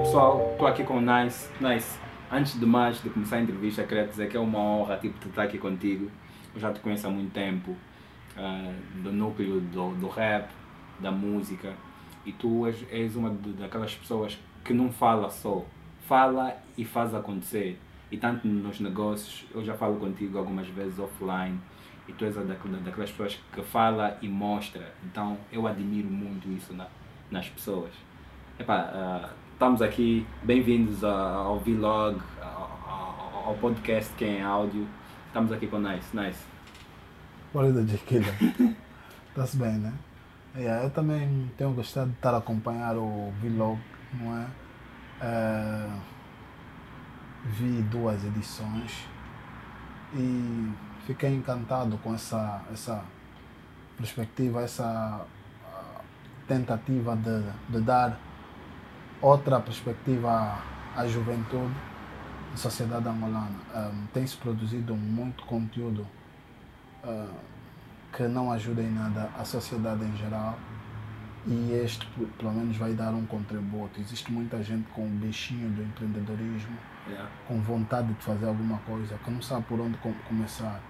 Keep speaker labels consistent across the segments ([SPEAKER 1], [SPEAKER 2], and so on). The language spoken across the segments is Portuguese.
[SPEAKER 1] pessoal, estou aqui com o Nice. Nice, antes de mais, de começar a entrevista, queria dizer que é uma honra tipo, estar aqui contigo. Eu já te conheço há muito tempo, uh, do núcleo do, do rap, da música, e tu és, és uma de, daquelas pessoas que não fala só, fala e faz acontecer. E tanto nos negócios, eu já falo contigo algumas vezes offline, e tu és daquelas pessoas que fala e mostra. Então eu admiro muito isso na, nas pessoas. Epá, uh, estamos aqui, bem-vindos ao vlog, ao, ao, podcast que é em áudio. Estamos aqui com o Nice. Nice.
[SPEAKER 2] Da Jequila. Está-se bem, né? Yeah, eu também tenho gostado de estar a acompanhar o vlog, não é? Uh, vi duas edições e fiquei encantado com essa, essa perspectiva, essa tentativa de, de dar outra perspectiva à juventude da sociedade angolana. Um, Tem-se produzido muito conteúdo uh, que não ajuda em nada a sociedade em geral e este pelo menos vai dar um contributo. Existe muita gente com o bichinho do empreendedorismo, yeah. com vontade de fazer alguma coisa, que não sabe por onde começar.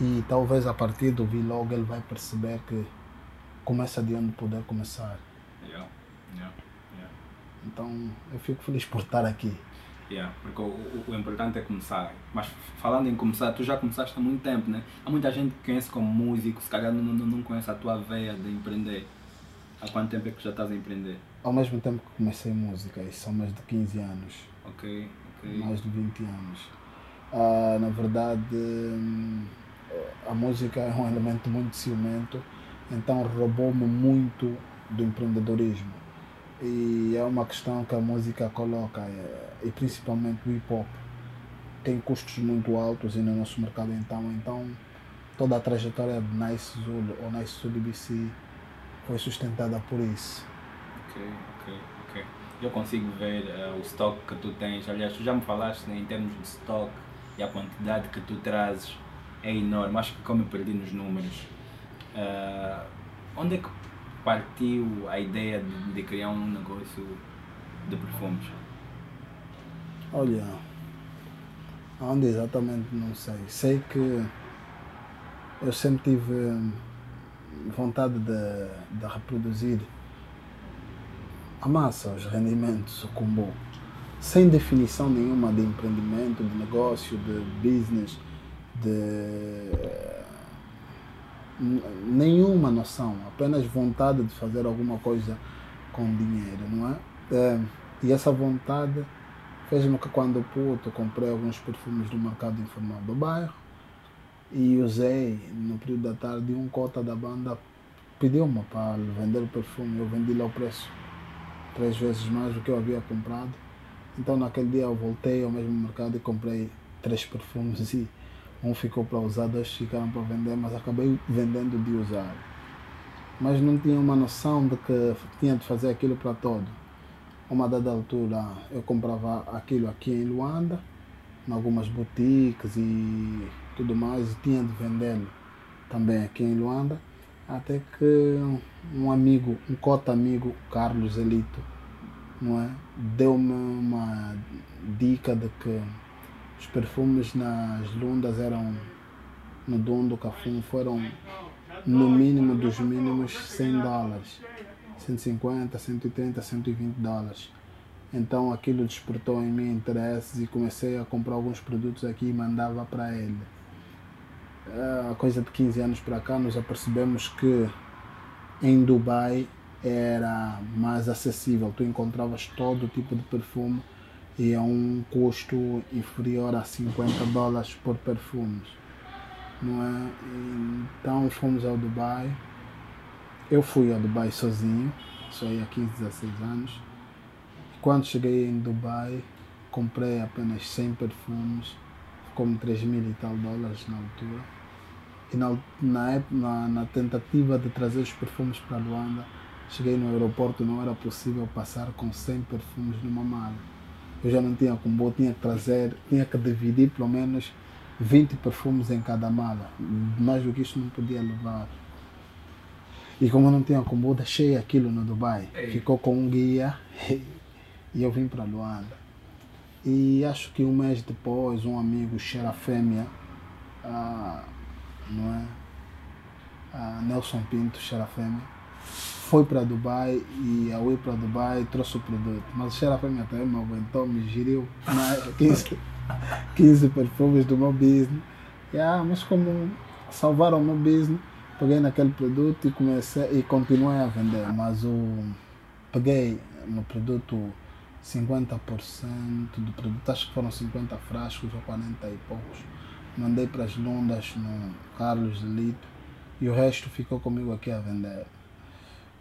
[SPEAKER 2] E talvez a partir do vlog ele vai perceber que começa de onde poder começar.
[SPEAKER 1] Yeah. Yeah.
[SPEAKER 2] Então eu fico feliz por estar aqui.
[SPEAKER 1] Yeah, porque o, o, o, importante é começar. Mas falando em começar, tu já começaste há muito tempo, né? Há muita gente que conhece como músico, se calhar não, não, não conhece a tua veia de empreender. Há quanto tempo é que já estás a empreender?
[SPEAKER 2] Ao mesmo tempo que comecei música, isso são mais de 15 anos.
[SPEAKER 1] Ok, ok.
[SPEAKER 2] Mais de 20 anos. Ah, na verdade, hum, a música é um elemento muito ciumento, então roubou-me muito do empreendedorismo e é uma questão que a música coloca, é, e principalmente o hip hop, tem custos muito altos no nosso mercado então, então toda a trajetória de Nice Zulu ou Nice Zulu BC foi sustentada por isso.
[SPEAKER 1] Ok, ok, ok. Eu consigo ver uh, o estoque que tu tens, aliás, tu já me falaste né, em termos de estoque e a quantidade que tu trazes é enorme, acho que como eu perdi nos números. Uh, onde é que partiu a ideia de, de criar um negócio de perfumes?
[SPEAKER 2] Olha, onde exatamente não sei. Sei que eu sempre tive vontade de, de reproduzir a massa, os rendimentos, o combo, sem definição nenhuma de empreendimento, de negócio, de business, de nenhuma noção, apenas vontade de fazer alguma coisa com dinheiro, não é? é e essa vontade fez-me que quando puto comprei alguns perfumes do mercado informal do bairro e usei no período da tarde um cota da banda pediu-me para vender o perfume, eu vendi lá o preço três vezes mais do que eu havia comprado. Então naquele dia eu voltei ao mesmo mercado e comprei três perfumes e um ficou para usar, dois ficaram para vender, mas acabei vendendo de usar. Mas não tinha uma noção de que tinha de fazer aquilo para todo. Uma dada altura eu comprava aquilo aqui em Luanda, em algumas boutiques e tudo mais, e tinha de vendê-lo também aqui em Luanda. Até que um amigo, um cota amigo, Carlos Elito, não é? deu-me uma dica de que os perfumes nas lundas eram, no Dom do Cafum, foram no mínimo dos mínimos 100 dólares. 150, 130, 120 dólares. Então aquilo despertou em mim interesses e comecei a comprar alguns produtos aqui e mandava para ele. A coisa de 15 anos para cá nós apercebemos que em Dubai era mais acessível, tu encontravas todo tipo de perfume e a um custo inferior a 50 dólares por perfumes. Não é? Então fomos ao Dubai. Eu fui ao Dubai sozinho, só há 15, 16 anos. Quando cheguei em Dubai, comprei apenas 100 perfumes, como 3 mil e tal dólares na altura. E na, na, na, na tentativa de trazer os perfumes para Luanda, cheguei no aeroporto, não era possível passar com 100 perfumes numa mala eu já não tinha combo, tinha que trazer, tinha que dividir pelo menos 20 perfumes em cada mala. Mais do que isso não podia levar. E como eu não tinha combo, deixei aquilo no Dubai. Ei. Ficou com um guia E eu vim para Luanda. E acho que um mês depois, um amigo cheira fêmea, ah, não é? Ah, Nelson Pinto, cheira fêmea, foi para Dubai e ao ir para Dubai trouxe o produto. Mas o cheira fêmea também me aguentou, me giriu né? 15, 15 perfumes do meu business. E, ah, mas como salvaram o meu business, peguei naquele produto e comecei e continuei a vender. Mas o peguei no produto 50% do produto, acho que foram 50 frascos ou 40 e poucos. Mandei para as Lundas no Carlos Lito e o resto ficou comigo aqui a vender.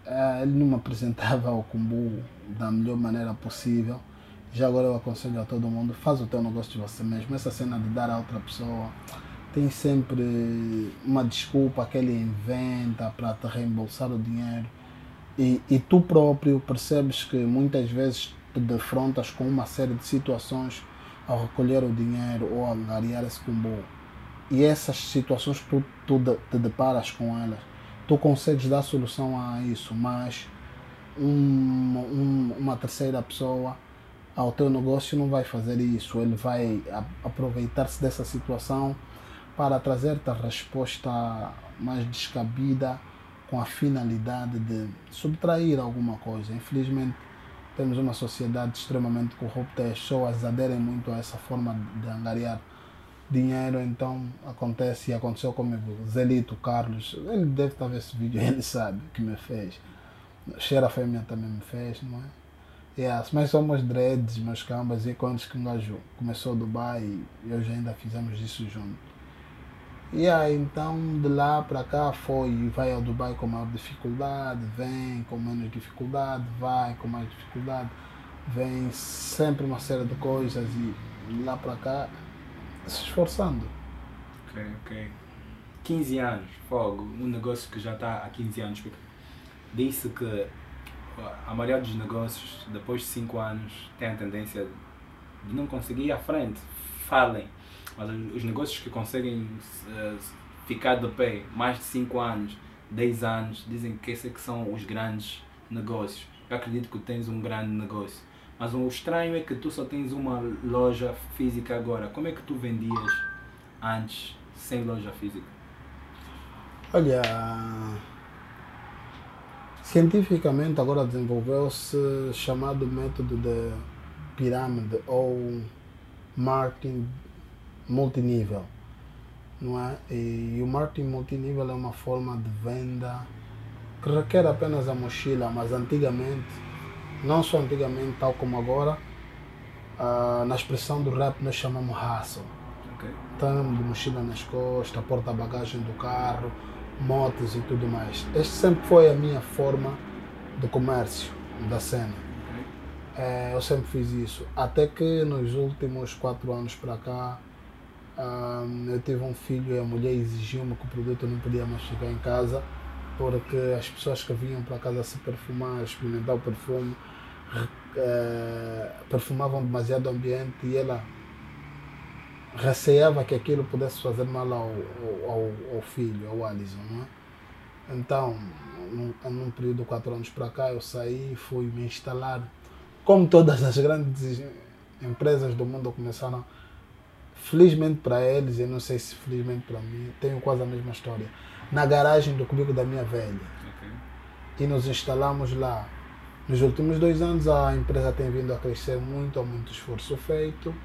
[SPEAKER 2] É, ele não me apresentava o Kumbu da melhor maneira possível. Já agora eu aconselho a todo mundo, faz o teu negócio de você mesmo. Essa cena de dar a outra pessoa tem sempre uma desculpa que ele inventa para te reembolsar o dinheiro. E, e tu próprio percebes que muitas vezes te defrontas com uma série de situações ao recolher o dinheiro ou a angariar esse combo. E essas situações tu, tu te deparas com elas. Tu consegues dar solução a isso, mas uma, uma terceira pessoa ao teu negócio não vai fazer isso. Ele vai aproveitar-se dessa situação para trazer-te a resposta mais descabida com a finalidade de subtrair alguma coisa. Infelizmente, temos uma sociedade extremamente corrupta e as pessoas aderem muito a essa forma de angariar dinheiro, então acontece e aconteceu comigo. Zelito Carlos, ele deve estar vendo esse vídeo, ele sabe que me fez. Cheira Fêmea também me fez, não é? Yes, mas somos dreads, meus cambas, e quando que o gajo começou Dubai e hoje ainda fizemos isso junto. E aí, então, de lá para cá foi, vai ao Dubai com maior dificuldade, vem com menos dificuldade, vai com mais dificuldade, vem sempre uma série de coisas e de lá para cá se esforçando.
[SPEAKER 1] Ok, ok. 15 anos, fogo, um negócio que já está há 15 anos. Disse que a maioria dos negócios, depois de 5 anos, tem a tendência de não conseguir ir à frente, falem mas os negócios que conseguem uh, ficar de pé mais de 5 anos, 10 anos, dizem que esses é que são os grandes negócios. Eu acredito que tens um grande negócio. Mas o estranho é que tu só tens uma loja física agora. Como é que tu vendias antes sem loja física?
[SPEAKER 2] Olha, cientificamente agora desenvolveu-se chamado método de pirâmide ou marketing multinível, não é? E, e o marketing multinível é uma forma de venda que requer apenas a mochila, mas antigamente, não só antigamente, tal como agora, uh, na expressão do rap nós chamamos hustle. Okay. Então, de mochila nas costas, porta-bagagem do carro, motos e tudo mais. Este sempre foi a minha forma de comércio da cena. É, eu sempre fiz isso. Até que nos últimos quatro anos para cá, um, eu tive um filho e a mulher exigiu-me que o produto não podia mais ficar em casa porque as pessoas que vinham para casa se perfumar, experimentar o perfume, uh, perfumavam demasiado o ambiente e ela receava que aquilo pudesse fazer mal ao, ao, ao filho, ao Alisson. Não é? Então, num, num período de quatro anos para cá, eu saí e fui me instalar. Como todas as grandes empresas do mundo começaram Felizmente para eles, e não sei se felizmente para mim, tenho quase a mesma história. Na garagem do cubico da minha velha. Okay. E nos instalamos lá. Nos últimos dois anos a empresa tem vindo a crescer muito, há muito esforço feito.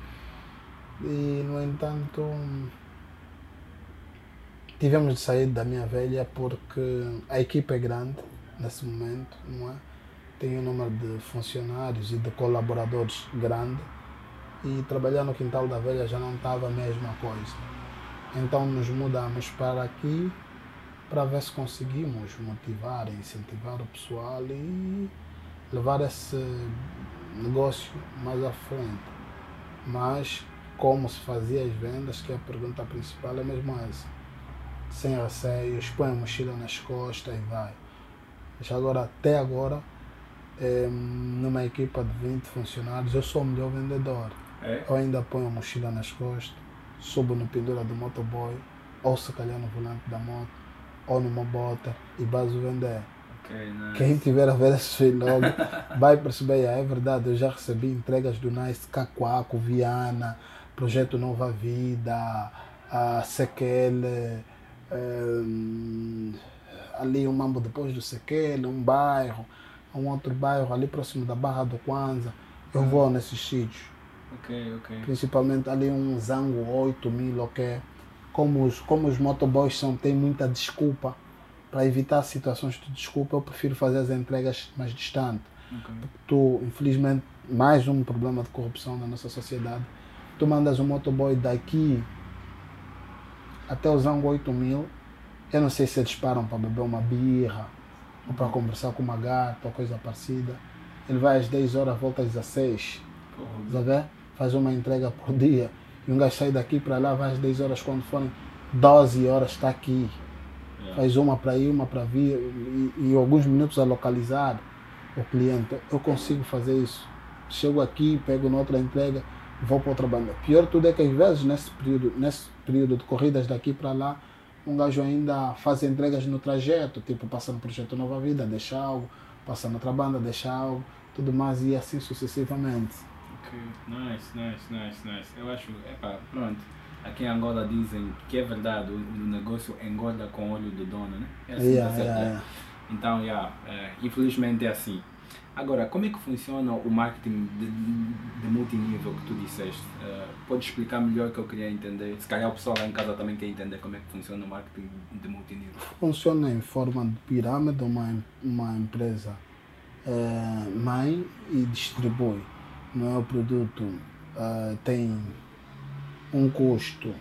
[SPEAKER 2] E, no entanto, tivemos de sair da minha velha porque a equipe é grande nesse momento, não é? Tem um número de funcionários e de colaboradores grande e trabalhar no quintal da velha já não estava a mesma coisa. Então nos mudamos para aqui para ver se conseguimos motivar incentivar o pessoal e levar esse negócio mais à frente. Mas como se fazia as vendas, que é a pergunta principal é mesmo essa. Sem receios, põe a mochila nas costas e vai. Já agora, até agora, é, numa equipa de 20 funcionários, eu sou o melhor vendedor. É? Ou ainda ponho a mochila nas costas, subo no pendura do motoboy, ou se calhar no volante da moto, ou numa bota e baso vender. Quem tiver a ver esse vlog vai perceber, é verdade, eu já recebi entregas do Nice Cacoaco, Viana, Projeto Nova Vida, a Sequele, hum, ali um mambo depois do Sequele, um bairro, um outro bairro ali próximo da Barra do Kwanza. Eu vou nesses sítios,
[SPEAKER 1] Ok, ok.
[SPEAKER 2] principalmente ali um Zango 8 mil, ok? Como os, como os motoboys são, têm muita desculpa, para evitar situações de desculpa, eu prefiro fazer as entregas mais distantes.
[SPEAKER 1] ok.
[SPEAKER 2] tu, infelizmente, mais um problema de corrupção na nossa sociedade. Tu mandas um motoboy daqui até o Zango 8 mil. Eu não sei se eles param para beber uma birra ou para conversar com uma gata ou coisa parecida. Ele vai às 10 horas, volta às 16.
[SPEAKER 1] Porra,
[SPEAKER 2] Tá? Faz uma entrega por dia. E um gajo sai daqui para lá, vai às 10 horas, quando forem 12 horas, está aqui.
[SPEAKER 1] Yeah.
[SPEAKER 2] Faz uma para ir, uma para vir e, e alguns minutos a localizar o cliente. Eu consigo fazer isso. Chego aqui, pego noutra entrega, vou para outra banda. Pior tudo é que às vezes nesse período, nesse período de corridas daqui para lá, um gajo ainda faz entregas no trajeto, tipo passa no projeto Nova Vida, deixa algo, passa noutra banda, deixa algo, tudo mais e assim sucessivamente.
[SPEAKER 1] Ok, nice, nice, nice, nice. Eu acho, epá, pronto. Aqui em Angola dizem que é verdade, o, o negócio engorda com o olho do dono, né? É assim,
[SPEAKER 2] Yeah,
[SPEAKER 1] tá certo,
[SPEAKER 2] yeah,
[SPEAKER 1] né?
[SPEAKER 2] yeah.
[SPEAKER 1] Então, yeah, é, infelizmente é assim. Agora, como é que funciona o marketing de, de multinível que tu disseste? Eh, pode explicar melhor que eu queria entender? Se calhar o pessoal lá em casa também quer entender como é que funciona o marketing de multinível.
[SPEAKER 2] funciona em forma de pirâmide, uma, uma empresa eh, mãe e distribui. Não é o produto eh, tem um custo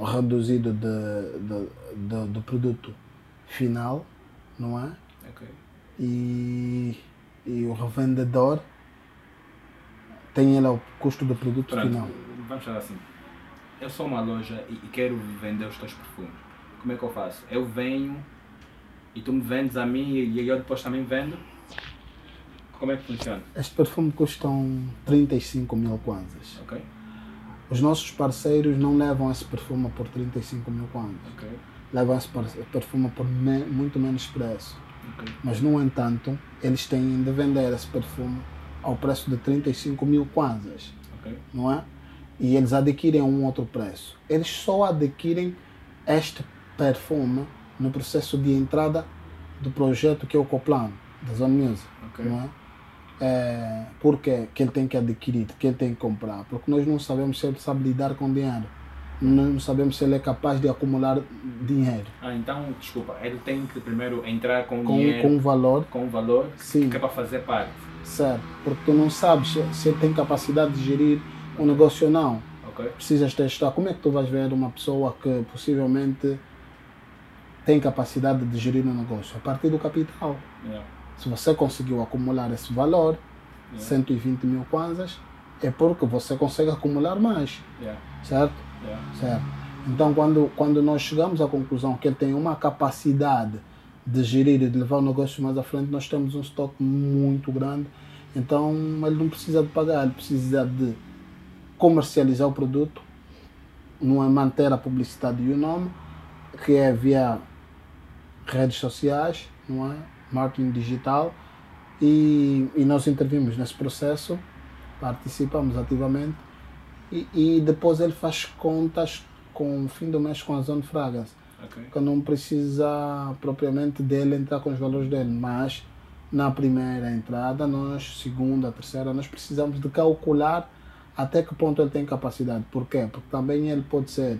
[SPEAKER 2] reduzido de, de, de- do produto final, não é?
[SPEAKER 1] Ok.
[SPEAKER 2] E, e o revendedor tem ele o custo do produto
[SPEAKER 1] Pronto,
[SPEAKER 2] final.
[SPEAKER 1] vamos falar assim. Eu sou uma loja e, e quero vender os teus perfumes. Como é que eu faço? Eu venho e tu me vendes a mim e eu depois também vendo? Como é que funciona?
[SPEAKER 2] Este perfume custam 35 mil kwanzas.
[SPEAKER 1] Ok?
[SPEAKER 2] Os nossos parceiros não levam esse perfume por 35 mil kwanzas.
[SPEAKER 1] Ok?
[SPEAKER 2] levam esse perfume por me- muito menos preço.
[SPEAKER 1] Ok.
[SPEAKER 2] Mas, no entanto, eles têm de vender esse perfume ao preço de 35 mil kwanzas,
[SPEAKER 1] Ok?
[SPEAKER 2] não é? E eles adquirem um outro preço. Eles só adquirem este perfume no processo de entrada do projeto que é o Coplan, da Zone Music, não é? É, por que ele tem que adquirir, que ele tem que comprar? Porque nós não sabemos se ele sabe lidar com dinheiro. Não sabemos se ele é capaz de acumular dinheiro.
[SPEAKER 1] Ah, então, desculpa, ele tem que primeiro entrar com,
[SPEAKER 2] com,
[SPEAKER 1] dinheiro,
[SPEAKER 2] com um valor
[SPEAKER 1] com valor
[SPEAKER 2] Sim.
[SPEAKER 1] que é para fazer parte.
[SPEAKER 2] certo, porque tu não sabes se, se ele tem capacidade de gerir o negócio ou não.
[SPEAKER 1] Ok?
[SPEAKER 2] Precisas testar. Como é que tu vais ver uma pessoa que possivelmente tem capacidade de gerir o negócio? A partir do capital.
[SPEAKER 1] Yeah.
[SPEAKER 2] Se você conseguiu acumular esse valor,
[SPEAKER 1] Yeah.
[SPEAKER 2] 120 mil kwanzas, é porque você consegue acumular mais,
[SPEAKER 1] Yeah.
[SPEAKER 2] certo?
[SPEAKER 1] Yeah.
[SPEAKER 2] Certo. Então, quando, quando nós chegamos à conclusão que ele tem uma capacidade de gerir e de levar o negócio mais à frente, nós temos um estoque muito grande. Então, ele não precisa de pagar, ele precisa de comercializar o produto, não é manter a publicidade e o nome, que é via redes sociais, não é? Marketing digital. E, e nós intervimos nesse processo, participamos ativamente e, e depois ele faz contas com o fim do mês com a Zone Fragrance.
[SPEAKER 1] Ok?
[SPEAKER 2] Que não precisa propriamente dele entrar com os valores dele, mas na primeira entrada, nós, segunda, terceira, nós precisamos de calcular até que ponto ele tem capacidade. Por quê? Porque também ele pode ser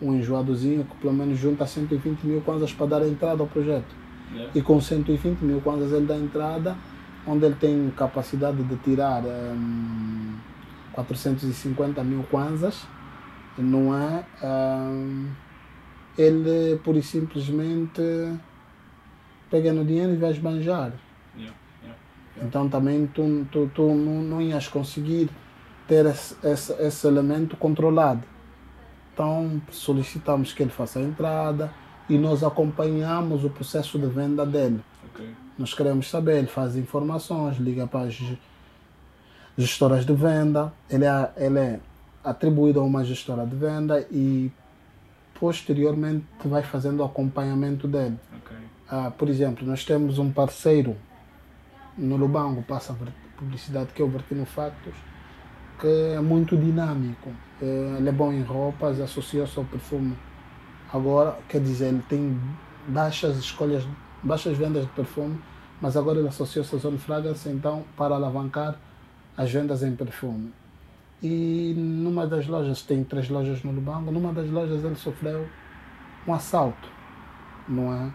[SPEAKER 2] um enjoadozinho que pelo menos junta 120 mil kwanzas para dar entrada ao projeto.
[SPEAKER 1] Yeah.
[SPEAKER 2] E com 120 mil kwanzas ele dá entrada, onde ele tem capacidade de tirar hum, 450 mil kwanzas, não é? Hum, ele pura e simplesmente pega no dinheiro e vai esbanjar.
[SPEAKER 1] Yeah.
[SPEAKER 2] Então também tu, tu, tu não, não ias conseguir ter esse, esse, esse elemento controlado. Então solicitamos que ele faça a entrada e nós acompanhamos o processo de venda dele.
[SPEAKER 1] Ok?
[SPEAKER 2] Nós queremos saber, ele faz informações, liga para as ge- gestoras de venda, ele é, ele é atribuído a uma gestora de venda e posteriormente vai fazendo o acompanhamento dele.
[SPEAKER 1] Ok?
[SPEAKER 2] Ah, por exemplo, nós temos um parceiro no Lubango, passa publicidade, que é o Vertino Factos, que é muito dinâmico. Eh, Ele é bom em roupas, associou-se ao perfume. Agora, quer dizer, ele tem baixas escolhas, baixas vendas de perfume, mas agora ele associou-se à Zone Fragrance, então, para alavancar as vendas em perfume. E numa das lojas, tem três lojas no Lubango, numa das lojas ele sofreu um assalto, não é?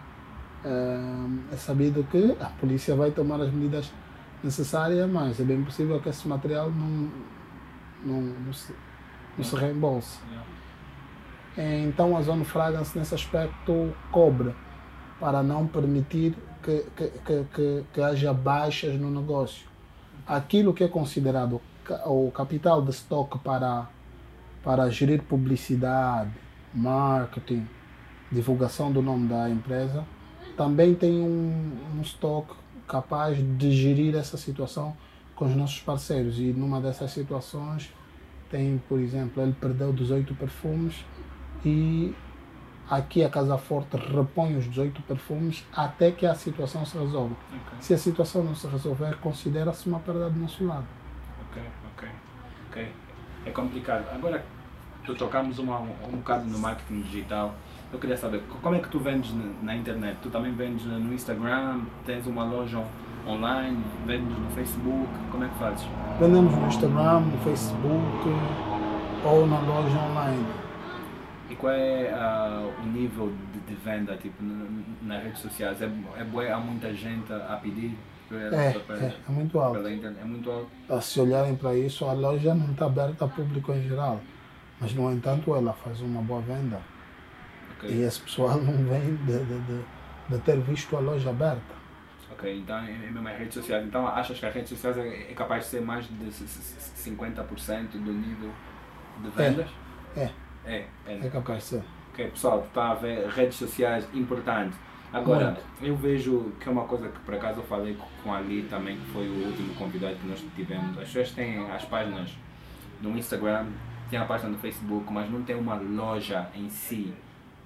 [SPEAKER 2] É, é sabido que a polícia vai tomar as medidas necessárias, mas é bem possível que esse material não, não, não, se, não se reembolse. É, Então a Zona Fragrance nesse aspecto cobra para não permitir que, que, que, que, que haja baixas no negócio. Aquilo que é considerado o capital de estoque para, para gerir publicidade, marketing, divulgação do nome da empresa, também tem um, um estoque capaz de gerir essa situação com os nossos parceiros. E numa dessas situações tem, por exemplo, ele perdeu 18 perfumes e aqui a Casa Forte repõe os 18 perfumes até que a situação se resolva.
[SPEAKER 1] Ok,
[SPEAKER 2] Se a situação não se resolver, considera-se uma perda do nosso lado.
[SPEAKER 1] ok, ok. ok. É complicado. Agora, tu tocamos uma, um bocado no marketing digital. Eu queria saber, como é que tu vendes na internet? Tu também vendes no Instagram? Tens uma loja online? Vendes no Facebook? Como é que fazes?
[SPEAKER 2] Vendemos no Instagram, no Facebook ou na loja online.
[SPEAKER 1] E qual é ah, o nível de, de venda tipo, nas redes sociais? É, é bué, há muita gente a pedir pela,
[SPEAKER 2] É,
[SPEAKER 1] pela,
[SPEAKER 2] é, é muito alto.
[SPEAKER 1] internet? É muito alto?
[SPEAKER 2] Ah, Se olharem para isso, a loja não está aberta ao público em geral. Mas, no entanto, ela faz uma boa venda.
[SPEAKER 1] Ok.
[SPEAKER 2] E esse pessoal não vem de, de, de, ter visto a loja aberta.
[SPEAKER 1] Ok, então é é mesmo as redes sociais. Então achas que as redes sociais é, é capaz de ser mais de s- s- 50% do nível de vendas?
[SPEAKER 2] É,
[SPEAKER 1] É, é.
[SPEAKER 2] é capaz de ser.
[SPEAKER 1] Ok, pessoal, está a ver redes sociais importante. Agora,
[SPEAKER 2] Muito.
[SPEAKER 1] eu vejo que é uma coisa que por acaso eu falei com- Ali também, que foi o último convidado que nós tivemos. As pessoas têm as páginas no Instagram, tem a página no Facebook, mas não tem uma loja em si,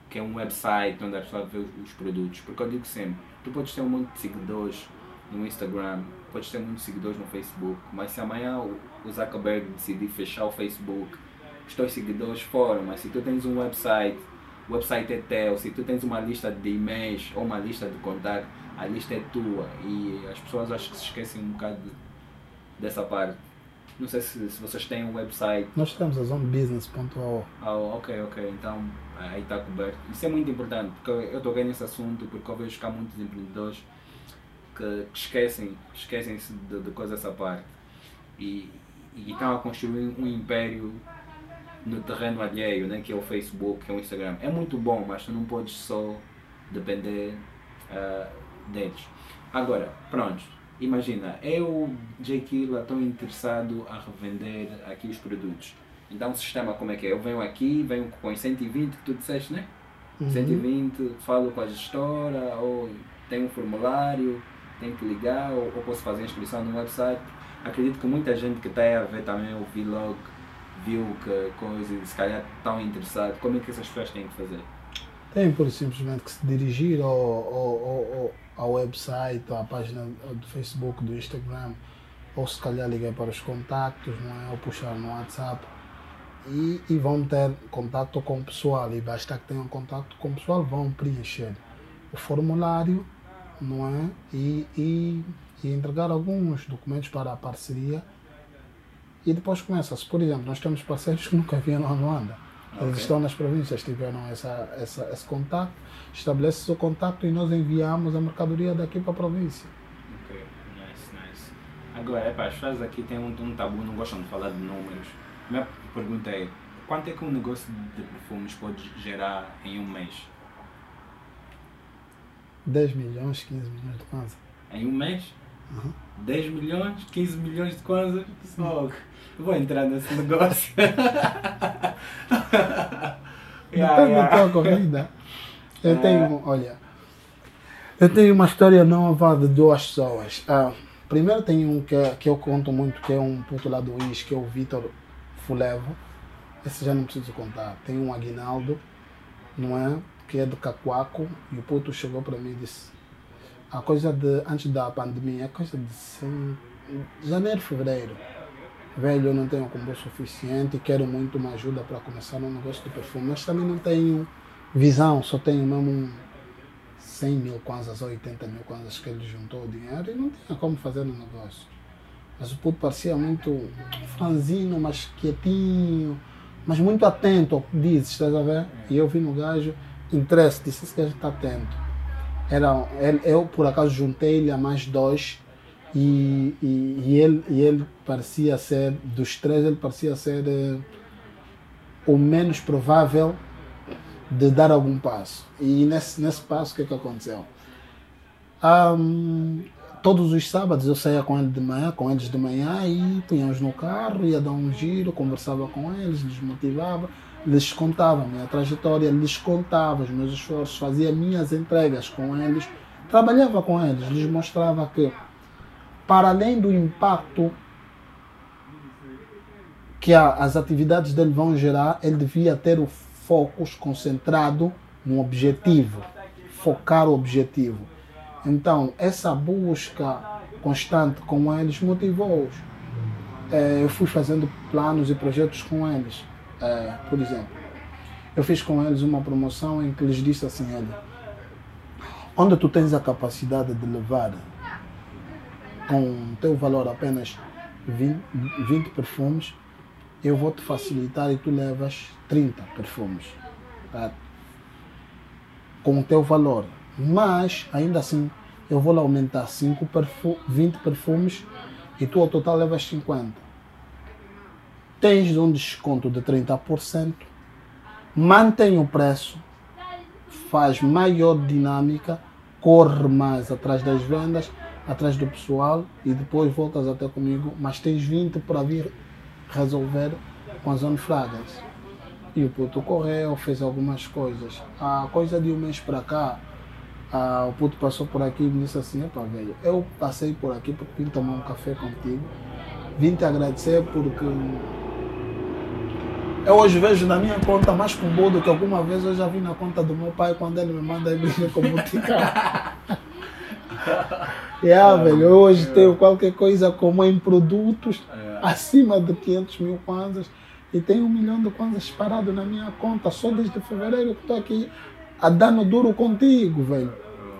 [SPEAKER 1] que é um website onde a pessoa vê os os produtos. Porque eu digo sempre, tu podes ter um monte de seguidores no Instagram, podes ter muitos seguidores no Facebook, mas se amanhã o Zuckerberg decidir fechar o Facebook, os teus seguidores foram, mas se tu tens um website, o website é teu, se tu tens uma lista de e-mails ou uma lista de contatos, a lista é tua e as pessoas acho que se esquecem um bocado de- dessa parte. Não sei se, se vocês têm um website.
[SPEAKER 2] Nós temos a zonebusiness.ao.
[SPEAKER 1] Ah, ok, ok, então aí está coberto. Isso é muito importante, porque eu- eu toquei nesse assunto porque eu vejo que há muitos empreendedores que, que esquecem, esquecem-se de, de coisa essa parte e, e estão a construir um império no terreno alheio, né, que é o Facebook, que é o Instagram. É muito bom, mas tu não podes só depender ah, deles. Agora, pronto, imagina, eu, J. Killa, estou interessado a revender aqui os produtos. Então o sistema como é que é? Eu venho aqui, venho com os 120 que tu disseste, né?
[SPEAKER 2] Uhum.
[SPEAKER 1] 120, falo com a gestora, ou tem um formulário, tem que ligar, ou, ou posso fazer a inscrição no website. Acredito que muita gente que está a ver também o vlog viu que coisa se calhar estão interessados. Como é que essas pessoas têm que fazer?
[SPEAKER 2] Tem por simplesmente que se dirigir ao, ao, ao, ao website, à página do Facebook, do Instagram, ou se calhar ligar para os contactos, não é? ou puxar no WhatsApp. E, e vão ter contato com o pessoal. E basta que tenham contato com o pessoal, vão preencher o formulário não é? e, e, e entregar alguns documentos para a parceria. E depois começa-se. Por exemplo, nós temos parceiros que nunca vieram a Luanda. Eles
[SPEAKER 1] Ok.
[SPEAKER 2] estão nas províncias, tiveram essa, essa, esse contato, estabelece o contato e nós enviamos a mercadoria daqui para a província.
[SPEAKER 1] Ok, nice, nice. Agora, epá, as pessoas aqui têm um, um tabu, não gostam de falar de números. Minha pergunta é, quanto é que um negócio de perfumes pode gerar em um mês?
[SPEAKER 2] 10 milhões, 15 milhões de kwanza.
[SPEAKER 1] Em um mês?
[SPEAKER 2] Uhum.
[SPEAKER 1] 10 milhões, 15 milhões de kwanzas? Eu vou entrar nesse negócio. Yeah,
[SPEAKER 2] Depende
[SPEAKER 1] yeah.
[SPEAKER 2] da tua corrida. Eu
[SPEAKER 1] É.
[SPEAKER 2] tenho, olha, eu tenho uma história nova de duas pessoas. Ah, primeiro tem um que, que eu conto muito, que é um puto lá do IS, que é o Vitor Fulevo. Esse já não preciso contar. Tem um Aguinaldo, não é? Que é do Cacuaco. E o puto chegou para mim e disse: a coisa de antes da pandemia, a coisa de sem, janeiro, fevereiro. Velho, eu não tenho combo suficiente, quero muito uma ajuda para começar um negócio de perfume, mas também não tenho visão, só tenho mesmo 100 mil kwanzas ou 80 mil kwanzas que ele juntou o dinheiro e não tinha como fazer o negócio. Mas o puto parecia muito franzino, mas quietinho, mas muito atento ao que diz, estás a ver? E eu vi no gajo interesse, disse: esse gajo está atento. Era, ele, eu, por acaso, juntei-lhe a mais dois e, e, e, ele, e ele parecia ser, dos três, ele parecia ser eh, o menos provável de dar algum passo. E nesse, nesse passo, o que, é que aconteceu? Um, todos os sábados eu saía com ele de manhã, com eles de manhã e punhamos no carro, ia dar um giro, conversava com eles, lhes motivava, lhes contava minha trajetória, lhes contava os meus esforços, fazia minhas entregas com eles, trabalhava com eles, lhes mostrava que para além do impacto que as atividades dele vão gerar, ele devia ter o foco concentrado no objetivo, focar o objetivo. Então, essa busca constante com eles motivou-os. É, eu fui fazendo planos e projetos com eles. É, por exemplo, eu fiz com eles uma promoção em que lhes disse assim: olha, onde tu tens a capacidade de levar com teu valor apenas 20, 20 perfumes, eu vou te facilitar e tu levas 30 perfumes. Tá? Com o teu valor. Mas, ainda assim, eu vou aumentar 5 perfu 20 perfumes e tu ao total levas 50. Tens um desconto de 30%, mantém o preço, faz maior dinâmica, corre mais atrás das vendas, atrás do pessoal e depois voltas até comigo, mas tens 20 para vir resolver com as fragas. E o puto correu, fez algumas coisas. A coisa de um mês para cá, a, o puto passou por aqui e me disse assim, epa velho, eu passei por aqui porque vim tomar um café contigo. Vim te agradecer porque eu hoje vejo na minha conta mais combo do que alguma vez eu já vi na conta do meu pai quando ele me manda e como tica. yeah, velho, hoje tenho qualquer coisa como em produtos é. acima de 500 mil kwanzas e tenho um milhão de kwanzas parado na minha conta só desde fevereiro que estou aqui a dano duro contigo, velho.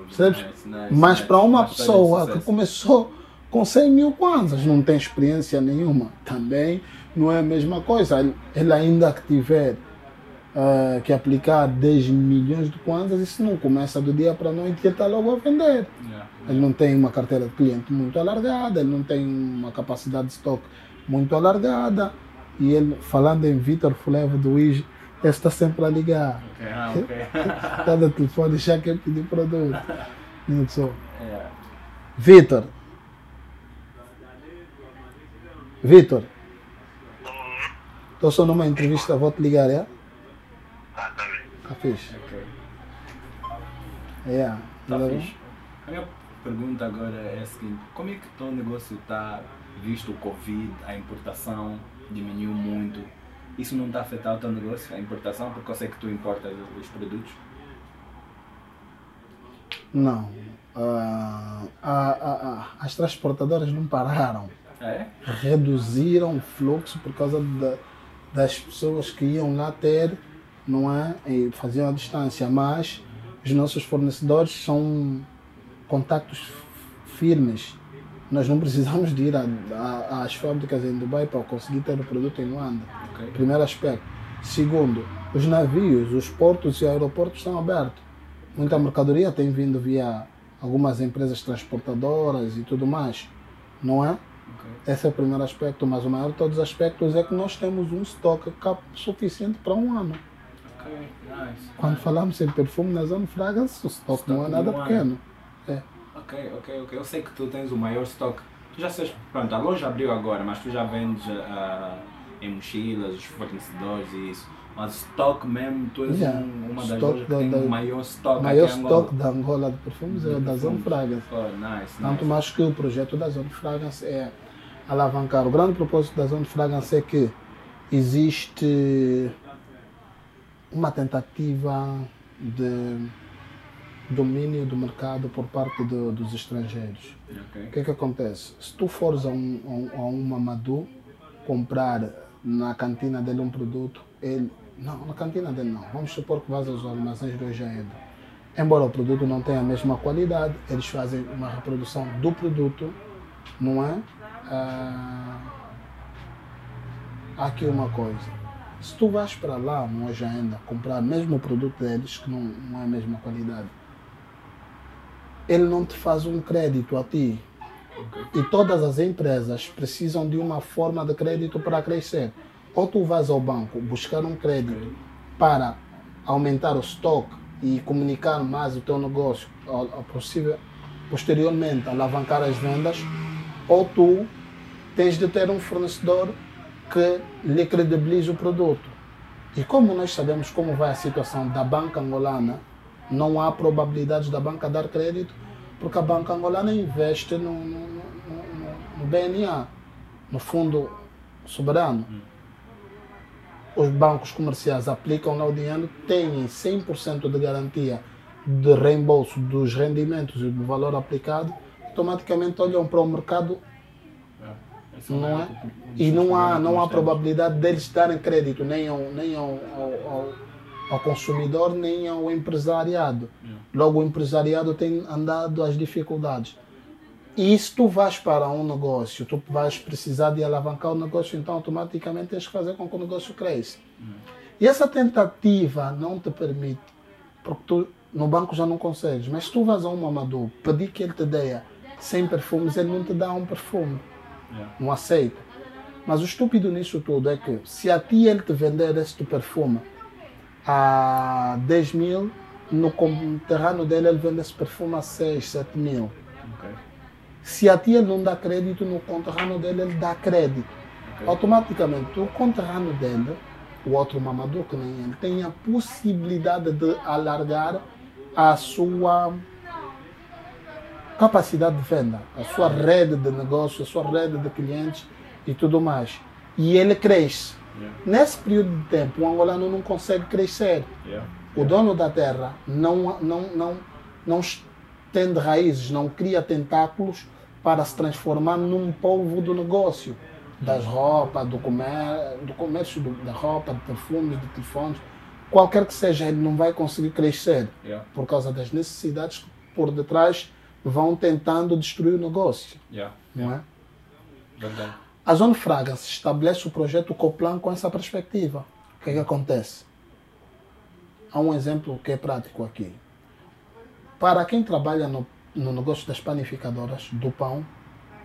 [SPEAKER 2] Percebes? Nice, nice, Mas para uma pessoa que começou com 100 mil kwanzas, não tem experiência nenhuma, também não é a mesma coisa. Ele ainda que tiver uh, que aplicar 10 milhões de kwanzas, isso não começa do dia para a noite e ele está logo a vender. Yeah. Ele não tem uma carteira de cliente muito alargada, ele não tem uma capacidade de estoque muito alargada. E ele, falando em Vitor Fulevo do ele está sempre a ligar. Okay, ah, okay. Cada telefone já quer pedir produto. Yeah. Vitor. Vitor. Estou só numa entrevista, vou te ligar, é? Ah, tá bem. Tá fixe. Ok. Yeah.
[SPEAKER 1] Tá fixe. A minha pergunta agora é a seguinte: como é que o teu negócio está, visto o Covid, a importação diminuiu muito? Isso não está a afetar o teu negócio, a importação, porque eu sei que tu importas os produtos?
[SPEAKER 2] Não. Uh, as transportadoras não pararam.
[SPEAKER 1] É?
[SPEAKER 2] Reduziram o fluxo por causa da, das pessoas que iam lá ter não é? E faziam a distância, mas os nossos fornecedores são contactos firmes. Nós não precisamos de ir a, a, às fábricas em Dubai para conseguir ter o produto em Luanda. Okay. Primeiro aspecto. Segundo, os navios, os portos e aeroportos estão abertos. Muita mercadoria tem vindo via algumas empresas transportadoras e tudo mais, não é? Okay. Esse é o primeiro aspecto, mas o maior de todos os aspectos é que nós temos um estoque suficiente para um ano. Nice. Quando falamos em perfume na zona Fragrance, o estoque não é nada pequeno. É.
[SPEAKER 1] Ok, ok, ok. Eu sei que tu tens o maior estoque. Tu já sabes, pronto, a loja abriu agora, mas tu já vendes uh, em mochilas, os fornecedores e isso. Mas estoque mesmo, tu és yeah. um, uma das lojas que da, tem o maior estoque
[SPEAKER 2] maior estoque da Angola de perfumes é o da Zona Fragrance.
[SPEAKER 1] Oh, nice,
[SPEAKER 2] Tanto
[SPEAKER 1] nice.
[SPEAKER 2] mais que o projeto da Zona Fragrance é alavancar. O grande propósito da Zona Fragrance é que existe uma tentativa de domínio do mercado por parte do- dos estrangeiros. O
[SPEAKER 1] Ok.
[SPEAKER 2] que é que acontece? Se tu fores a um, a a um Mamadou comprar na cantina dele um produto, ele. Não, na cantina dele não. Vamos supor que vais aos armazéns do Jaedo. Embora o produto não tenha a mesma qualidade, eles fazem uma reprodução do produto, não é? Ah, aqui uma coisa. Se tu vais para lá, no hoje ainda, comprar mesmo o produto deles, que não, não é a mesma qualidade, ele não te faz um crédito a ti. E todas as empresas precisam de uma forma de crédito para crescer. Ou tu vais ao banco buscar um crédito para aumentar o estoque e comunicar mais o teu negócio, ao, possível, posteriormente alavancar as vendas, ou tu tens de ter um fornecedor que lhe credibilize o produto. E como nós sabemos como vai a situação da banca angolana, não há probabilidades da banca dar crédito, porque a banca angolana investe no, no, no, no- no BNA, no Fundo Soberano. Os bancos comerciais aplicam lá o dinheiro, têm 100% de garantia de reembolso dos rendimentos e do valor aplicado, automaticamente olham para o mercado
[SPEAKER 1] Esse
[SPEAKER 2] não
[SPEAKER 1] um
[SPEAKER 2] é? E não há, não há probabilidade deles darem crédito nem ao, nem ao, ao, ao, consumidor, nem ao empresariado.
[SPEAKER 1] Yeah.
[SPEAKER 2] Logo, o empresariado tem andado às dificuldades. E se tu vais para um negócio, tu vais precisar de alavancar o negócio, então automaticamente tens que fazer com que o negócio cresça. E essa tentativa não te permite, porque tu no banco já não consegues, mas se tu vais a um amador, pedir que ele te dê 100 perfumes, ele não te dá um perfume
[SPEAKER 1] Yeah.
[SPEAKER 2] não aceita. Mas o estúpido nisso tudo é que se a ti ele te vender este perfume a 10 mil, no conterrâneo dele ele vende esse perfume a 6, 7 mil. Se a ti ele não dá crédito, no conterrâneo dele ele dá crédito.
[SPEAKER 1] Ok.
[SPEAKER 2] Automaticamente o conterrâneo dele, o outro mamador que nem ele, tem a possibilidade de alargar a sua capacidade de venda, a sua rede de negócio, a sua rede de clientes e tudo mais. E ele cresce.
[SPEAKER 1] Yeah.
[SPEAKER 2] Nesse período de tempo, o angolano não consegue crescer.
[SPEAKER 1] Yeah.
[SPEAKER 2] O dono da terra não, não, não, não estende raízes, não cria tentáculos para se transformar num polvo do negócio. Das roupas, do, comer, do comércio do- da roupa, de perfumes, de telefones. Qualquer que seja, ele não vai conseguir crescer
[SPEAKER 1] Yeah.
[SPEAKER 2] por causa das necessidades que por detrás vão tentando destruir o negócio.
[SPEAKER 1] Yeah.
[SPEAKER 2] Não é?
[SPEAKER 1] Verdade.
[SPEAKER 2] A Zona Fragrance estabelece o projeto Coplan com essa perspectiva. O que, é que acontece? Há um exemplo que é prático aqui. Para quem trabalha no, no negócio das panificadoras do pão,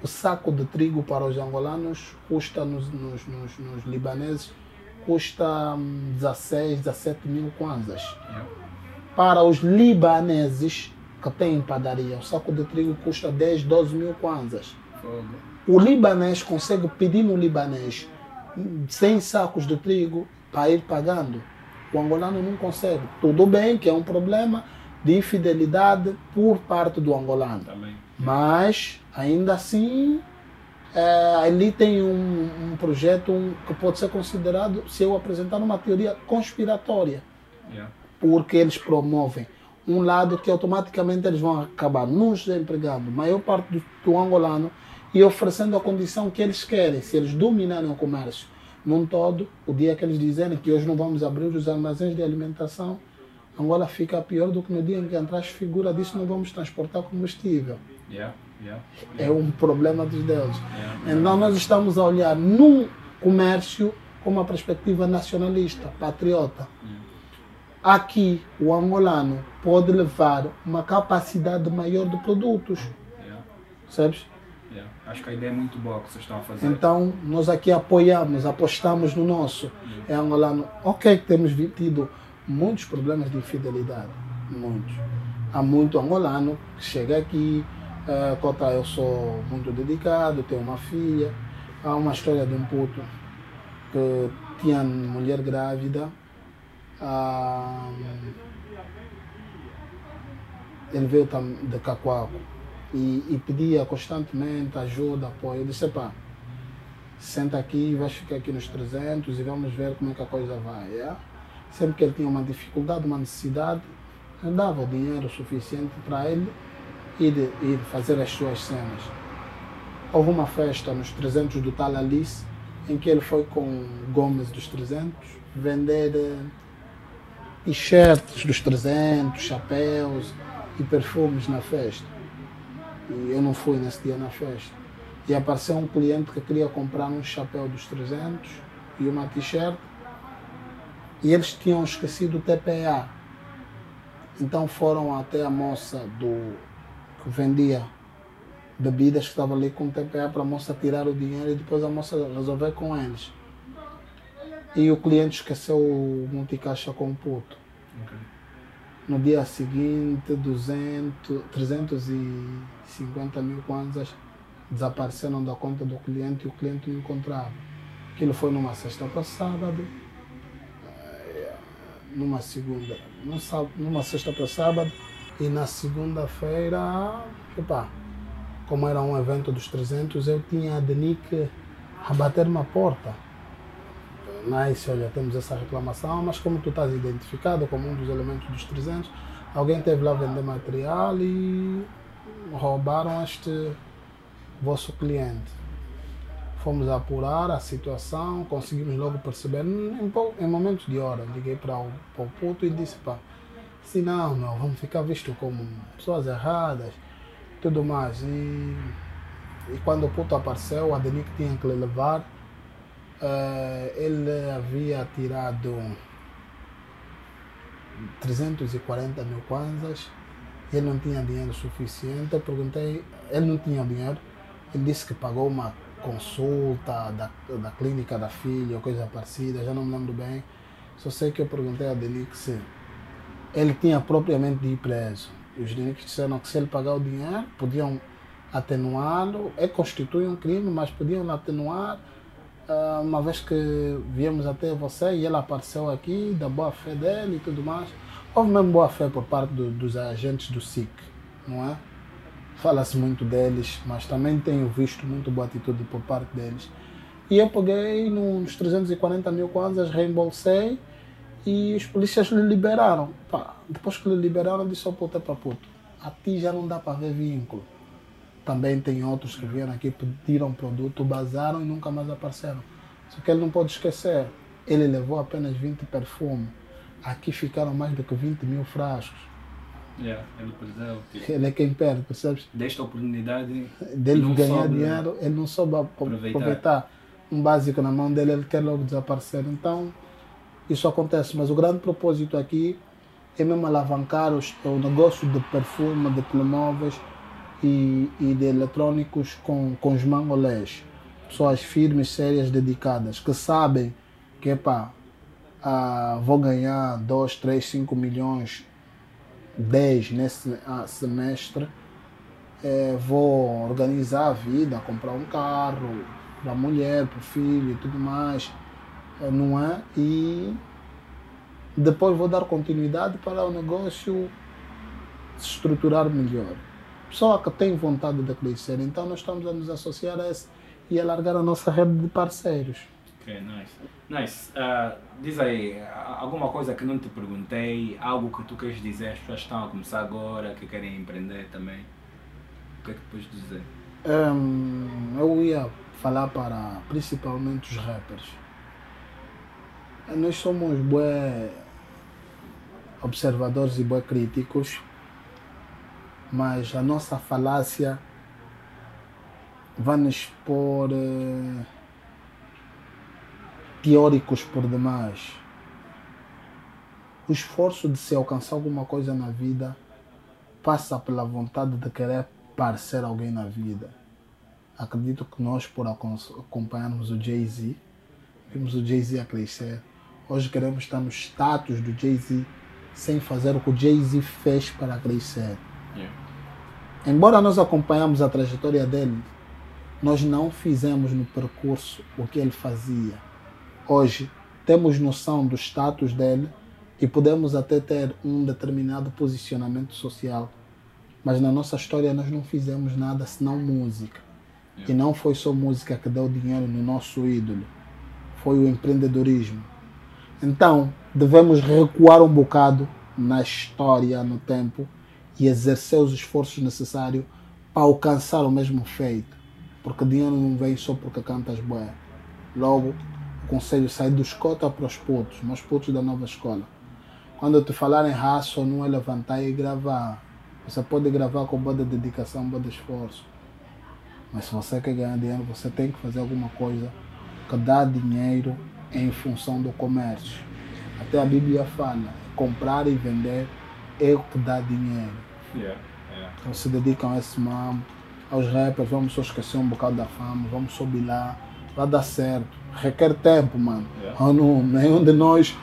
[SPEAKER 2] o saco de trigo para os angolanos custa nos, nos, nos, nos libaneses custa hum, 16, 17 mil kwanzas.
[SPEAKER 1] Yeah.
[SPEAKER 2] Para os libaneses que têm padaria, o saco de trigo custa 10, 12 mil kwanzas. O libanês consegue pedir no libanês 100 sacos de trigo para ir pagando. O angolano não consegue. Tudo bem que é um problema de infidelidade por parte do angolano.
[SPEAKER 1] Também.
[SPEAKER 2] Mas, ainda assim, é, ali tem um, um projeto um, que pode ser considerado, se eu apresentar uma teoria conspiratória
[SPEAKER 1] Yeah.
[SPEAKER 2] porque eles promovem um lado que automaticamente eles vão acabar nos empregando, maior parte do, do angolano, e oferecendo a condição que eles querem. Se eles dominarem o comércio num todo, o dia que eles dizerem que hoje não vamos abrir os armazéns de alimentação, Angola fica pior do que no dia em que entrar figura disso não vamos transportar combustível.
[SPEAKER 1] Yeah. Yeah.
[SPEAKER 2] É um problema dos deuses.
[SPEAKER 1] Yeah.
[SPEAKER 2] Então nós estamos a olhar num comércio com uma perspectiva nacionalista, patriota. Aqui o angolano pode levar uma capacidade maior de produtos,
[SPEAKER 1] Yeah. Yeah. Acho que a ideia é muito boa que vocês estão a fazer.
[SPEAKER 2] Então nós aqui apoiamos, apostamos no nosso. É angolano. Ok, temos tido muitos problemas de infidelidade, muitos. Há muito angolano que chega aqui, Cota, eu sou muito dedicado, tenho uma filha. Há uma história de um puto que tinha mulher grávida. Ah, ele veio de Cacoaco e, e pedia constantemente ajuda, apoio. Eu disse, pá, senta aqui, vais ficar aqui nos 300 e vamos ver como é que a coisa vai. é? Sempre que ele tinha uma dificuldade, uma necessidade, Eu dava o dinheiro suficiente para ele ir, ir fazer as suas cenas. Houve uma festa nos 300 do tal Alice, em que ele foi com Gomes dos 300 vender eh, t-shirts dos 300, chapéus e perfumes na festa. E eu não fui nesse dia na festa. E apareceu um cliente que queria comprar um chapéu dos 300 e uma t-shirt. E eles tinham esquecido o TPA. Então foram até a moça do que vendia bebidas que estava ali com o TPA para a moça tirar o dinheiro e depois a moça resolver com eles. E o cliente esqueceu o multicaixa com o puto.
[SPEAKER 1] Ok.
[SPEAKER 2] No dia seguinte, 200, 350 mil kwanzas desapareceram da conta do cliente e o cliente não encontrava. Aquilo foi numa sexta para sábado, eh, numa segunda, num sá- numa sexta para sábado e na segunda-feira, epá, como era um evento dos 300, eu tinha a Denique a bater-me a porta. Nice, olha, temos essa reclamação, mas como tu estás identificado como um dos elementos dos 300, alguém teve lá vender material e roubaram este vosso cliente. Fomos apurar a situação, conseguimos logo perceber, em, em momentos de hora, liguei para o, para o puto e disse, pá, se não, meu, vamos ficar vistos como pessoas erradas, tudo mais. E, e quando o puto apareceu, a Denique tinha que levar, eh, ele havia tirado 340 mil kwanzas, ele não tinha dinheiro suficiente. Eu perguntei, ele não tinha dinheiro, ele disse que pagou uma consulta da, da clínica da filha, ou coisa parecida, já não me lembro bem. Só sei que eu perguntei a Denique se ele tinha propriamente de ir preso. E os Deniques disseram que se ele pagar o dinheiro, podiam atenuá-lo. É constitui um crime, mas podiam atenuar ah, uma vez que viemos até você e ele apareceu aqui, da boa fé dele e tudo mais. Houve mesmo boa fé por parte do- dos agentes do SIC, não é? Fala-se muito deles, mas também tenho visto muito boa atitude por parte deles. E eu peguei nos 340 mil kwanzas, reembolsei e os polícias lhe liberaram. Pá, depois que lhe liberaram, disse ao puta para puto, a ti já não dá para ver vínculo. Também tem outros que vieram aqui, pediram produto, bazaram e nunca mais apareceram. Só que ele não pode esquecer, ele levou apenas 20 perfumes. Aqui ficaram mais do que 20 mil frascos.
[SPEAKER 1] Yeah, ele perdeu. Tipo,
[SPEAKER 2] Ele é quem perde, percebes?
[SPEAKER 1] desta oportunidade.
[SPEAKER 2] Dele ganhar
[SPEAKER 1] soube
[SPEAKER 2] dinheiro, ele não soube apro-
[SPEAKER 1] aproveitar.
[SPEAKER 2] aproveitar. um básico na mão dele, ele quer logo desaparecer. Então, isso acontece. Mas o grande propósito aqui é mesmo alavancar os, o negócio de perfume, de telemóveis e, e de eletrônicos com, com os mangolés. Pessoas firmes, sérias, dedicadas, que sabem que, epá, ah, vou ganhar 2, 3, 5 milhões, 10 nesse ah, semestre eh, vou organizar a vida, comprar um carro para a mulher, para o filho e tudo mais, eh, não é? E depois vou dar continuidade para o negócio se estruturar melhor. Pessoa que tem vontade de crescer, então nós estamos a nos associar a esse e alargar a nossa rede de parceiros.
[SPEAKER 1] Ok, nice. Nice. Ah, diz aí, alguma coisa que não te perguntei, algo que tu queres dizer, as pessoas estão a começar agora, que querem empreender também. O que é que podes dizer?
[SPEAKER 2] Hum, eu ia falar para principalmente os rappers. Nós somos bué observadores e bué críticos, mas a nossa falácia vai nos pôr eh, teóricos por demais. O esforço de se alcançar alguma coisa na vida passa pela vontade de querer parecer alguém na vida. Acredito que nós, por acompanharmos o Jay-Z, vimos o Jay-Z a crescer. Hoje queremos estar no status do Jay-Z sem fazer o que o Jay-Z fez para crescer.
[SPEAKER 1] Yeah.
[SPEAKER 2] Embora nós acompanhamos a trajetória dele, nós não fizemos no percurso o que ele fazia. Hoje temos noção do status dele e podemos até ter um determinado posicionamento social. Mas na nossa história nós não fizemos nada senão música. E não foi só música que deu dinheiro no nosso ídolo, foi o empreendedorismo. Então, devemos recuar um bocado, na história, no tempo, e exercer os esforços necessários para alcançar o mesmo feito. Porque dinheiro não vem só porque cantas boé. Logo, conselho sai dos cotas para os putos, mas putos da nova escola. Quando te falar em raço, não é levantar e gravar. Você pode gravar com boa dedicação, boa esforço. Mas se você quer ganhar dinheiro, você tem que fazer alguma coisa que dá dinheiro em função do comércio. Até a Bíblia fala, comprar e vender é o que dá dinheiro.
[SPEAKER 1] Yeah, yeah.
[SPEAKER 2] Então se dedicam a esse mambo, aos rappers, vamos só esquecer um bocado da fama, vamos subir lá, vai dar certo. Requer tempo, mano.
[SPEAKER 1] Yeah.
[SPEAKER 2] Oh, não, nenhum de nós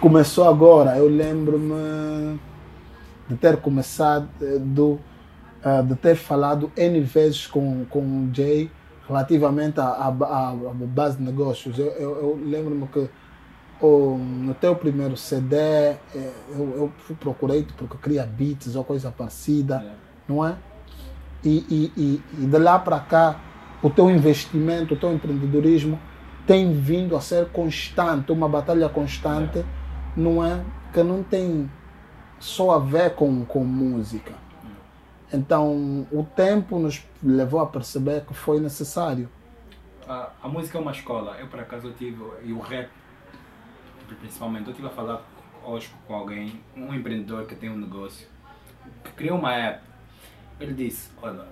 [SPEAKER 2] começou agora. Eu lembro-me de ter começado, eh, do, de ter falado N vezes com, com o Jay relativamente à, à, à- base de negócios. Eu, eu, eu lembro-me que o, no teu primeiro CD eh, eu, eu procurei porque queria beats ou coisa parecida,
[SPEAKER 1] Yeah.
[SPEAKER 2] não é? E, e, e, e de lá para cá, o teu investimento, o teu empreendedorismo tem vindo a ser constante, uma batalha constante, não é? Que não tem só a ver com, com música. Então, o tempo nos levou a perceber que foi necessário.
[SPEAKER 1] A, a música é uma escola. Eu, por acaso, tive, e o rap, principalmente, eu estive a falar hoje com alguém, um empreendedor que tem um negócio, que criou uma app. Ele disse: Olha,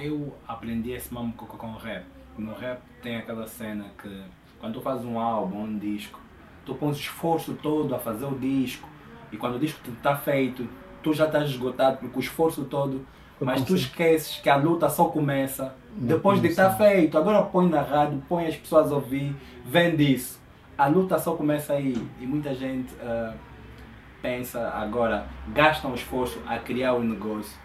[SPEAKER 1] eu aprendi esse mambo com, com o rap. No rap tem aquela cena que, quando tu fazes um álbum, um disco, tu pões o esforço todo a fazer o disco, e quando o disco está feito, tu já estás esgotado porque o esforço todo.
[SPEAKER 2] Foi
[SPEAKER 1] Mas tu esqueces que a luta só começa depois de estar feito. Agora põe na rádio, põe as pessoas a ouvir, vende isso. A luta só começa aí. E muita gente ah, pensa agora, gasta um esforço a criar um negócio.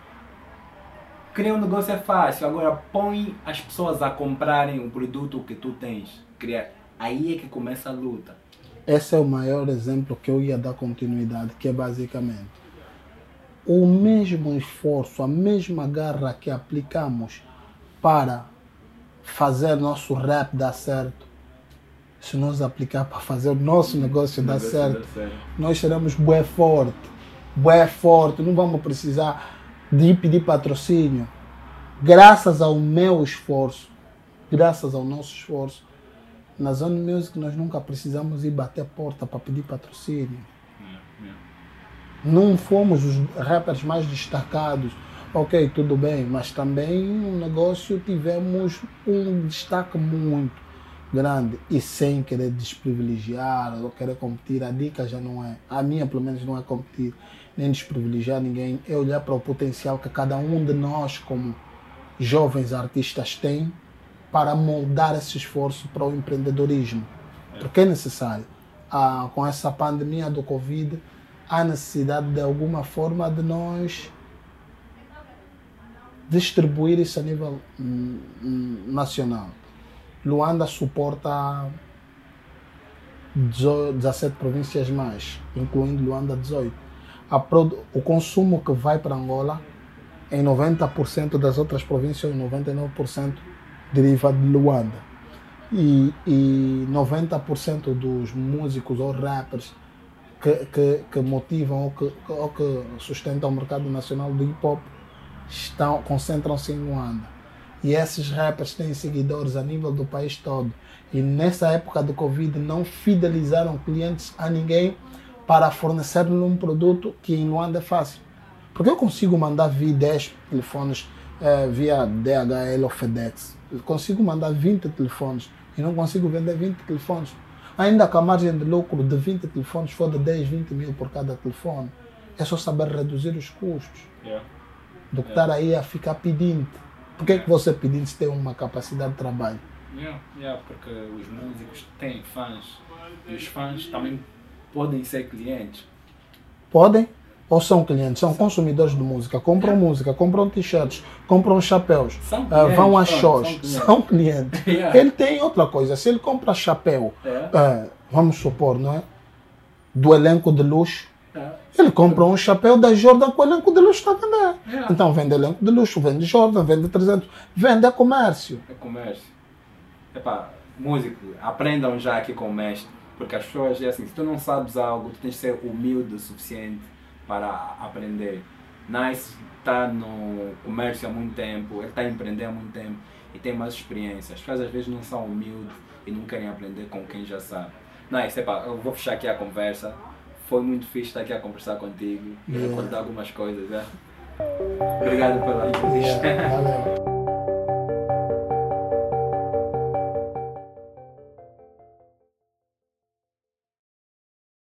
[SPEAKER 1] Criar um negócio é fácil, agora põe as pessoas a comprarem o produto que tu tens. Criar. Aí é que começa a luta.
[SPEAKER 2] Esse é o maior exemplo que eu ia dar continuidade, que é basicamente o mesmo esforço, a mesma garra que aplicamos para fazer nosso rap dar certo. Se nós aplicar para fazer o nosso negócio dar certo,
[SPEAKER 1] certo.
[SPEAKER 2] nós seremos bué forte, bué forte, não vamos precisar de ir pedir patrocínio. Graças ao meu esforço, graças ao nosso esforço, na Zone Music nós nunca precisamos ir bater a porta para pedir patrocínio. Não fomos os rappers mais destacados, ok, tudo bem, mas também no negócio tivemos um destaque muito grande e sem querer desprivilegiar ou querer competir, a dica já não é, a minha pelo menos não é competir, nem desprivilegiar ninguém, é olhar para o potencial que cada um de nós como jovens artistas tem para moldar esse esforço para o empreendedorismo. Porque é necessário. Ah, com essa pandemia do Covid, há necessidade de alguma forma de nós distribuir isso a nível hum, hum, nacional. Luanda suporta 18 17 províncias mais, incluindo Luanda 18. A produ- o consumo que vai para Angola, em 90% das outras províncias, 99% deriva de Luanda. E, e 90% dos músicos ou rappers que, que, que motivam ou que, ou que sustentam o mercado nacional do hip hop estão, concentram-se em Luanda. E esses rappers têm seguidores a nível do país todo. E nessa época do Covid não fidelizaram clientes a ninguém para fornecer-lhe um produto que em Luanda é fácil. Porque eu consigo mandar vir 10 telefones eh, via DHL ou FedEx. Eu consigo mandar 20 telefones e não consigo vender 20 telefones. Ainda que a margem de lucro de 20 telefones for de 10, 20 mil por cada telefone. É só saber reduzir os custos
[SPEAKER 1] Yeah.
[SPEAKER 2] do que estar aí a ficar pedindo. Por que, é que você pedindo se tem uma capacidade de trabalho?
[SPEAKER 1] Yeah, yeah, porque os músicos têm fãs e os fãs também podem ser clientes.
[SPEAKER 2] Podem ou são clientes? São consumidores de música. Compram música, compram t-shirts, compram chapéus,
[SPEAKER 1] São
[SPEAKER 2] ah, vão a
[SPEAKER 1] clientes,
[SPEAKER 2] shows.
[SPEAKER 1] são clientes.
[SPEAKER 2] São clientes.
[SPEAKER 1] Yeah.
[SPEAKER 2] Ele tem outra coisa. Se ele compra chapéu,
[SPEAKER 1] É.
[SPEAKER 2] ah, vamos supor, não é? Do elenco de luxo. Ele compra um chapéu da Jordan que o elenco de luxo está a vender.
[SPEAKER 1] Yeah.
[SPEAKER 2] Então vende elenco de luxo, vende Jordan, vende 300, vende a comércio.
[SPEAKER 1] É comércio. Epá, músico, aprendam já aqui com o mestre. Porque as pessoas, é assim, se tu não sabes algo, tu tens de ser humilde o suficiente para aprender. Nice está no comércio há muito tempo, ele está a empreender há muito tempo e tem mais experiência. As pessoas às vezes não são humildes e não querem aprender com quem já sabe. Nice, epá, eu vou fechar aqui a conversa. Foi muito fixe estar aqui a conversar contigo e
[SPEAKER 2] Yeah.
[SPEAKER 1] recordar algumas coisas. É? Obrigado pela entrevista.
[SPEAKER 2] Yeah.